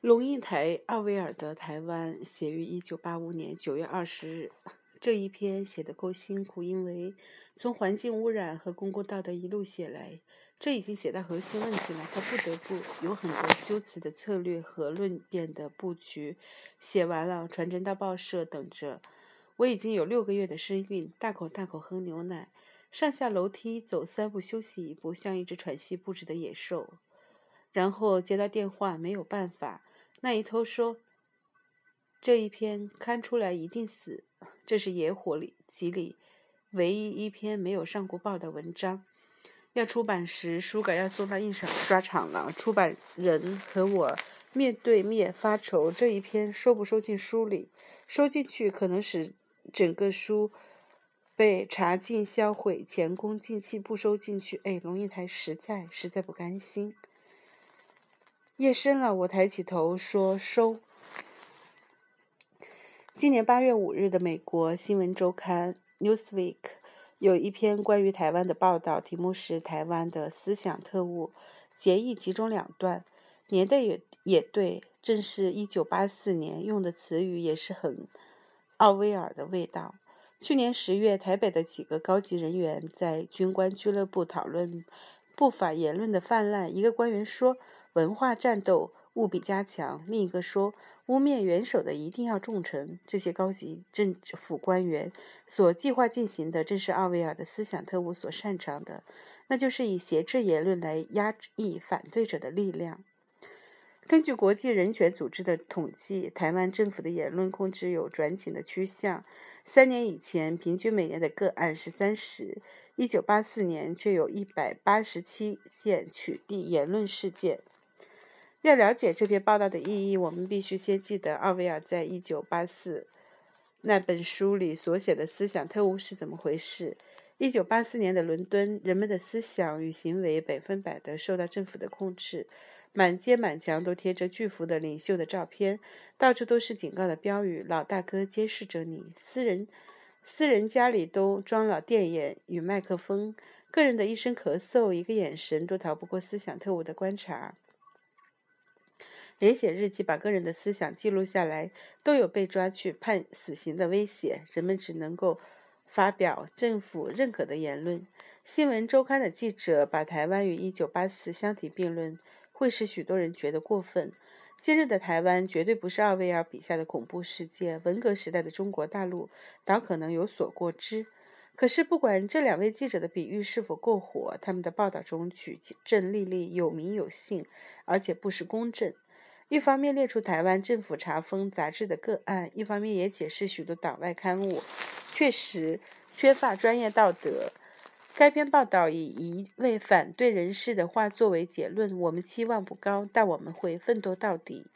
龙应台奥威尔的《台湾》写于一九八五年九月二十日。这一篇写得够辛苦，因为从环境污染和公共道德一路写来，这已经写到核心问题了。他不得不有很多修辞的策略和论辩的布局。写完了，传真到报社等着。我已经有六个月的身孕，大口大口喝牛奶，上下楼梯走三步休息一步，像一只喘息不止的野兽。然后接到电话，没有办法。那一头说：“这一篇刊出来一定死。”这是野火里集里唯一一篇没有上过报的文章。要出版时，书稿要送到印刷厂了。出版人和我面对面发愁：这一篇收不收进书里？收进去可能使整个书被查禁销毁，前功尽弃；不收进去，哎，龙应台实在实在不甘心。夜深了，我抬起头说：“收。”今年八月五日的美国新闻周刊《Newsweek》有一篇关于台湾的报道，题目是“台湾的思想特务”，结义其中两段，年代也也对，正是一九八四年，用的词语也是很奥威尔的味道。去年十月，台北的几个高级人员在军官俱乐部讨论不法言论的泛滥，一个官员说。文化战斗务必加强。另一个说，污蔑元首的一定要重惩。这些高级政府官员所计划进行的，正是奥威尔的思想特务所擅长的，那就是以挟制言论来压抑反对者的力量。根据国际人权组织的统计，台湾政府的言论控制有转紧的趋向。三年以前，平均每年的个案是三十；一九八四年却有一百八十七件取缔言论事件。要了解这篇报道的意义，我们必须先记得奥威尔在一九八四那本书里所写的思想特务是怎么回事。一九八四年的伦敦，人们的思想与行为百分百的受到政府的控制，满街满墙都贴着巨幅的领袖的照片，到处都是警告的标语：“老大哥监视着你。”私人私人家里都装了电眼与麦克风，个人的一声咳嗽、一个眼神，都逃不过思想特务的观察。连写日记，把个人的思想记录下来，都有被抓去判死刑的危险。人们只能够发表政府认可的言论。新闻周刊的记者把台湾与一九八四相提并论，会使许多人觉得过分。今日的台湾绝对不是奥威尔笔下的恐怖世界，文革时代的中国大陆倒可能有所过之。可是，不管这两位记者的比喻是否够火，他们的报道中举证历历有名有姓，而且不失公正。一方面列出台湾政府查封杂志的个案，一方面也解释许多党外刊物确实缺乏专业道德。该篇报道以一位反对人士的话作为结论：我们期望不高，但我们会奋斗到底。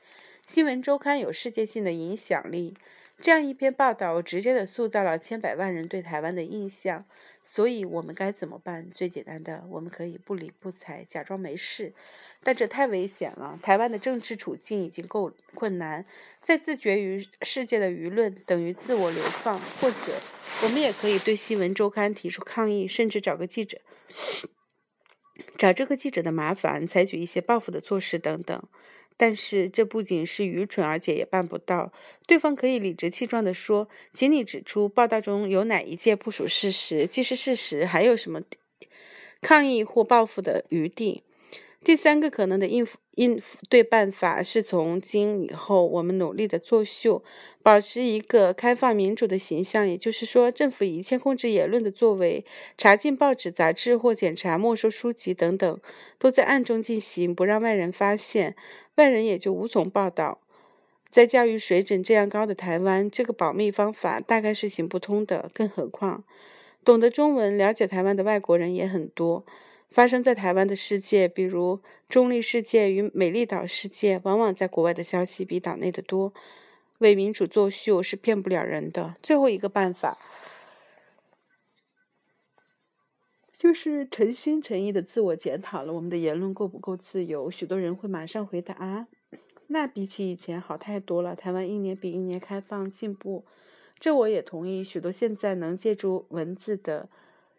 新闻周刊有世界性的影响力。这样一篇报道，直接的塑造了千百万人对台湾的印象。所以，我们该怎么办？最简单的，我们可以不理不睬，假装没事。但这太危险了。台湾的政治处境已经够困难，再自绝于世界的舆论，等于自我流放。或者，我们也可以对新闻周刊提出抗议，甚至找个记者，找这个记者的麻烦，采取一些报复的措施等等。但是这不仅是愚蠢，而且也办不到。对方可以理直气壮地说：“请你指出报道中有哪一件不属事实，既是事实，还有什么抗议或报复的余地？”第三个可能的应付应付对办法是从今以后我们努力的作秀，保持一个开放民主的形象。也就是说，政府一切控制言论的作为，查禁报纸、杂志或检查没收书籍等等，都在暗中进行，不让外人发现，外人也就无从报道。在教育水准这样高的台湾，这个保密方法大概是行不通的。更何况，懂得中文、了解台湾的外国人也很多。发生在台湾的世界，比如中立世界与美丽岛世界，往往在国外的消息比岛内的多。为民主作秀是骗不了人的。最后一个办法，就是诚心诚意的自我检讨了：我们的言论够不够自由？许多人会马上回答：啊，那比起以前好太多了。台湾一年比一年开放进步，这我也同意。许多现在能借助文字的。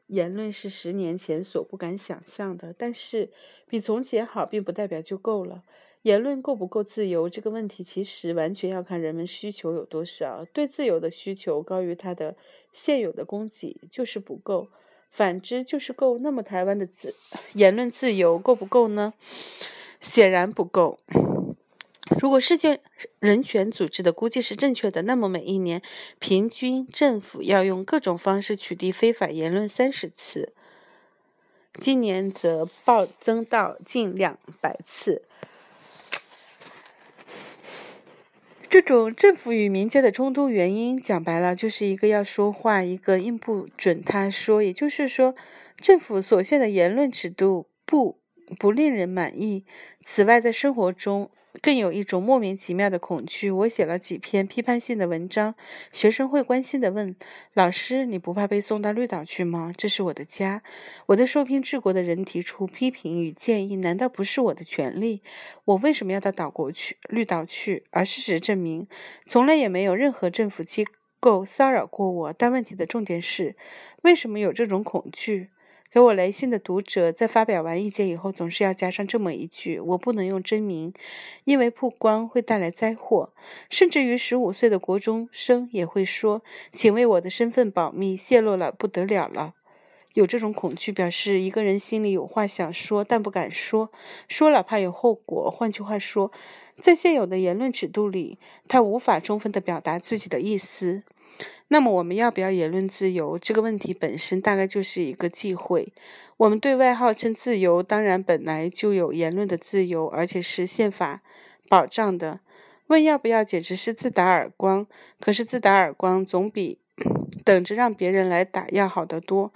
言论是十年前所不敢想象的，但是比从前好，并不代表就够了。言论够不够自由这个问题，其实完全要看人们需求有多少。对自由的需求高于它的现有的供给，就是不够；反之就是够。那么，台湾的自 言论自由够不够呢？显然不够。如果世界人权组织的估计是正确的，那么每一年平均政府要用各种方式取缔非法言论三十次，今年则暴增到近两百次。这种政府与民间的冲突原因，讲白了就是一个要说话，一个硬不准他说。也就是说，政府所限的言论尺度不不令人满意。此外，在生活中，更有一种莫名其妙的恐惧。我写了几篇批判性的文章，学生会关心地问：“老师，你不怕被送到绿岛去吗？这是我的家。”我的受聘治国的人提出批评与建议，难道不是我的权利？我为什么要到岛国去、绿岛去？而事实证明，从来也没有任何政府机构骚扰过我。但问题的重点是，为什么有这种恐惧？给我来信的读者在发表完意见以后，总是要加上这么一句：“我不能用真名，因为曝光会带来灾祸。”甚至于十五岁的国中生也会说：“请为我的身份保密，泄露了不得了了。”有这种恐惧，表示一个人心里有话想说，但不敢说，说了怕有后果。换句话说，在现有的言论尺度里，他无法充分地表达自己的意思。那么，我们要不要言论自由？这个问题本身大概就是一个忌讳。我们对外号称自由，当然本来就有言论的自由，而且是宪法保障的。问要不要，简直是自打耳光。可是自打耳光总比 等着让别人来打要好得多。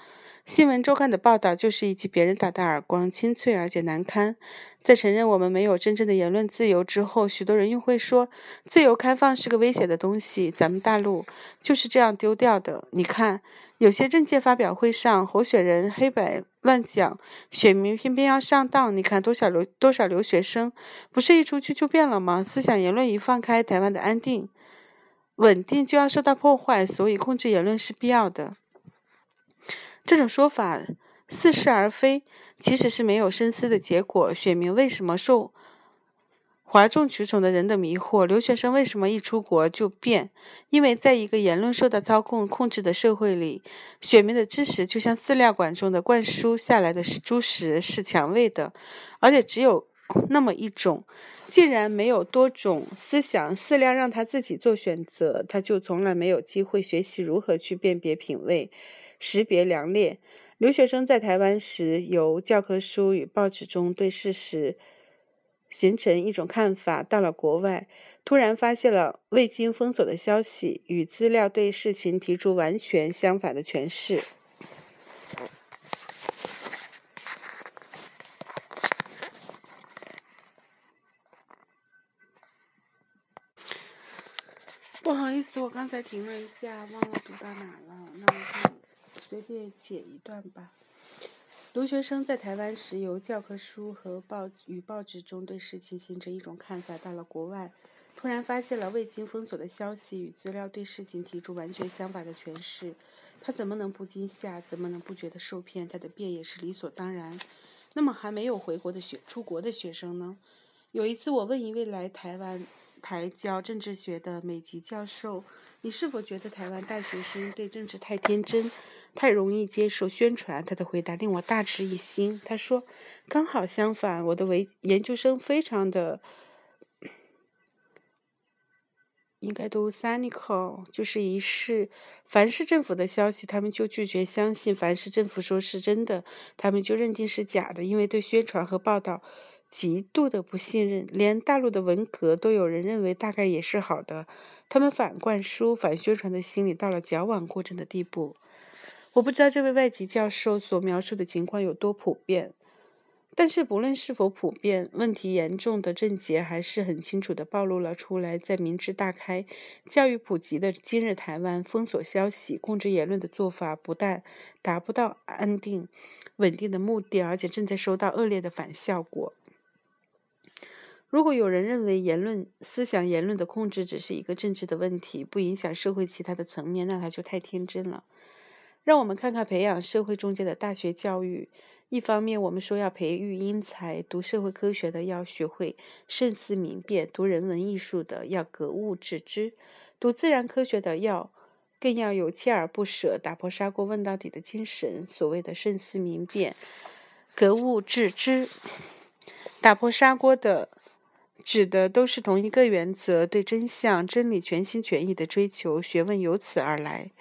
新闻周刊的报道就是一记别人打的耳光，清脆而且难堪。在承认我们没有真正的言论自由之后，许多人又会说，自由开放是个危险的东西。咱们大陆就是这样丢掉的。你看，有些政界发表会上，候选人黑白乱讲，选民偏偏要上当。你看多少留多少留学生，不是一出去就变了吗？思想言论一放开，台湾的安定稳定就要受到破坏，所以控制言论是必要的。这种说法似是而非，其实是没有深思的结果。选民为什么受哗众取宠的人的迷惑？留学生为什么一出国就变？因为在一个言论受到操控控制的社会里，选民的知识就像饲料管中的灌输下来的猪食，是强喂的，而且只有 那么一种。既然没有多种思想饲料让他自己做选择，他就从来没有机会学习如何去辨别品味。识别良劣。留学生在台湾时，由教科书与报纸中对事实形成一种看法；到了国外，突然发现了未经封锁的消息与资料，对事情提出完全相反的诠释。不好意思，我刚才停了一下，忘了读到哪了。那我看。随便解一段吧。留学生在台湾时，由教科书和报与报纸中对事情形成一种看法；到了国外，突然发现了未经封锁的消息与资料，对事情提出完全相反的诠释。他怎么能不惊吓？怎么能不觉得受骗？他的变也是理所当然。那么，还没有回国的学出国的学生呢？有一次，我问一位来台湾。台教政治学的美籍教授，你是否觉得台湾大学生对政治太天真，太容易接受宣传？他的回答令我大吃一惊。他说：“刚好相反，我的为研究生非常的，应该都 cynical，就是一世凡是政府的消息，他们就拒绝相信；凡是政府说是真的，他们就认定是假的，因为对宣传和报道。”极度的不信任，连大陆的文革都有人认为大概也是好的。他们反灌输、反宣传的心理到了矫枉过正的地步。我不知道这位外籍教授所描述的情况有多普遍，但是不论是否普遍，问题严重的症结还是很清楚地暴露了出来。在明智大开、教育普及的今日台湾，封锁消息、控制言论的做法不但达不到安定、稳定的目的，而且正在收到恶劣的反效果。如果有人认为言论、思想、言论的控制只是一个政治的问题，不影响社会其他的层面，那他就太天真了。让我们看看培养社会中间的大学教育，一方面，我们说要培育英才，读社会科学的要学会慎思明辨，读人文艺术的要格物致知，读自然科学的要更要有锲而不舍、打破砂锅问到底的精神。所谓的慎思明辨、格物致知、打破砂锅的，指的都是同一个原则：对真相、真理全心全意的追求，学问由此而来。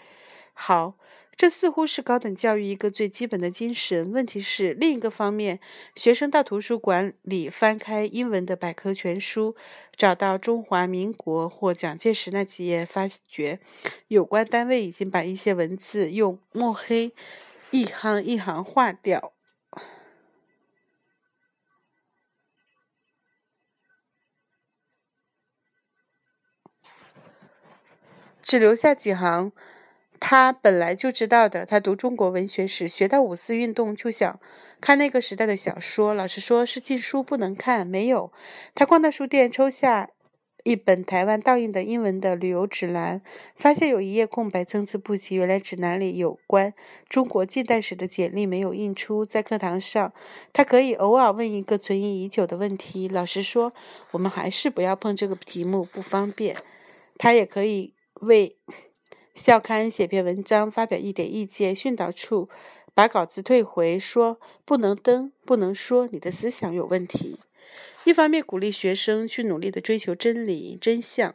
好。这似乎是高等教育一个最基本的精神。问题是，另一个方面，学生到图书馆里翻开英文的百科全书，找到中华民国或蒋介石那几页，发觉有关单位已经把一些文字用墨黑一行一行划掉，只留下几行。他本来就知道的。他读中国文学史，学到五四运动，就想看那个时代的小说。老师说是禁书不能看，没有。他逛到书店，抽下一本台湾倒印的英文的旅游指南，发现有一页空白，参差不齐。原来指南里有关中国近代史的简历没有印出。在课堂上，他可以偶尔问一个存疑已久的问题。老师说：“我们还是不要碰这个题目，不方便。”他也可以为。校刊写篇文章，发表一点意见，训导处把稿子退回，说不能登，不能说你的思想有问题。一方面鼓励学生去努力的追求真理真相，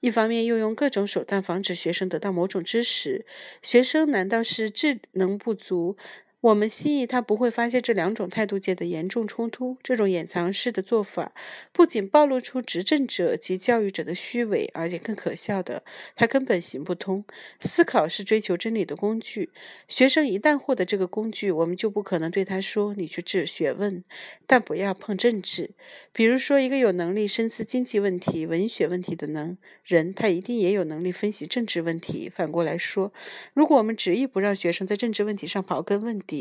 一方面又用各种手段防止学生得到某种知识。学生难道是智能不足？我们希冀他不会发现这两种态度间的严重冲突。这种掩藏式的做法，不仅暴露出执政者及教育者的虚伪，而且更可笑的，他根本行不通。思考是追求真理的工具。学生一旦获得这个工具，我们就不可能对他说：“你去治学问，但不要碰政治。”比如说，一个有能力深思经济问题、文学问题的能人，他一定也有能力分析政治问题。反过来说，如果我们执意不让学生在政治问题上刨根问底，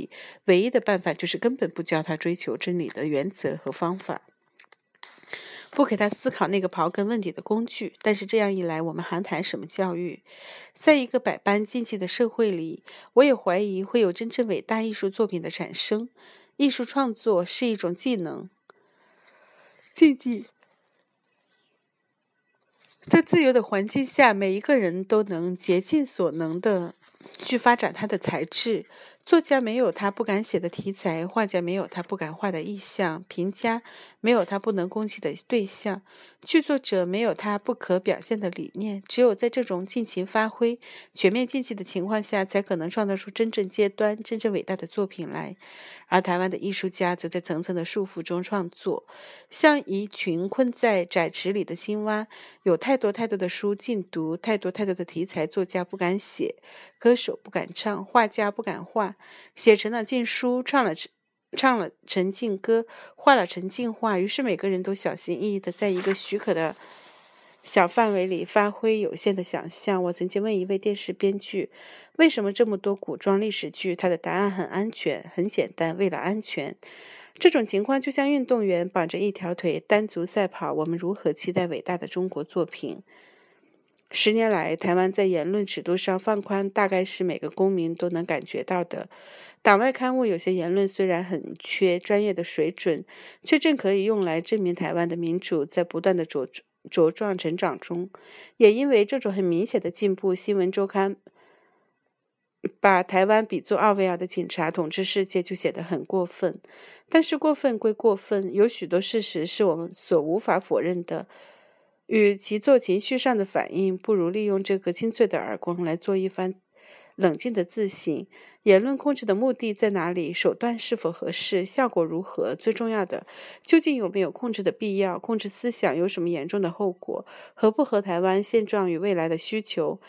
唯一的办法就是根本不教他追求真理的原则和方法，不给他思考那个刨根问底的工具。但是这样一来，我们还谈什么教育？在一个百般禁忌的社会里，我也怀疑会有真正伟大艺术作品的产生。艺术创作是一种技能，禁忌。在自由的环境下，每一个人都能竭尽所能的去发展他的才智。作家没有他不敢写的题材，画家没有他不敢画的意象，评家没有他不能攻击的对象，剧作者没有他不可表现的理念。只有在这种尽情发挥、全面竞技的情况下，才可能创造出真正尖端、真正伟大的作品来。而台湾的艺术家则在层层的束缚中创作，像一群困在窄池里的青蛙。有太多太多的书禁读，太多太多的题材，作家不敢写，歌手不敢唱，画家不敢画。写成了禁书，唱了唱了陈禁歌，画了陈禁画。于是每个人都小心翼翼的在一个许可的小范围里发挥有限的想象。我曾经问一位电视编剧，为什么这么多古装历史剧？他的答案很安全，很简单，为了安全。这种情况就像运动员绑着一条腿单足赛跑。我们如何期待伟大的中国作品？十年来，台湾在言论尺度上放宽，大概是每个公民都能感觉到的。党外刊物有些言论虽然很缺专业的水准，却正可以用来证明台湾的民主在不断的茁茁壮成长中。也因为这种很明显的进步，《新闻周刊》把台湾比作奥威尔的警察统治世界，就显得很过分。但是过分归过分，有许多事实是我们所无法否认的。与其做情绪上的反应，不如利用这个清脆的耳光来做一番冷静的自省。言论控制的目的在哪里？手段是否合适？效果如何？最重要的，究竟有没有控制的必要？控制思想有什么严重的后果？合不合台湾现状与未来的需求？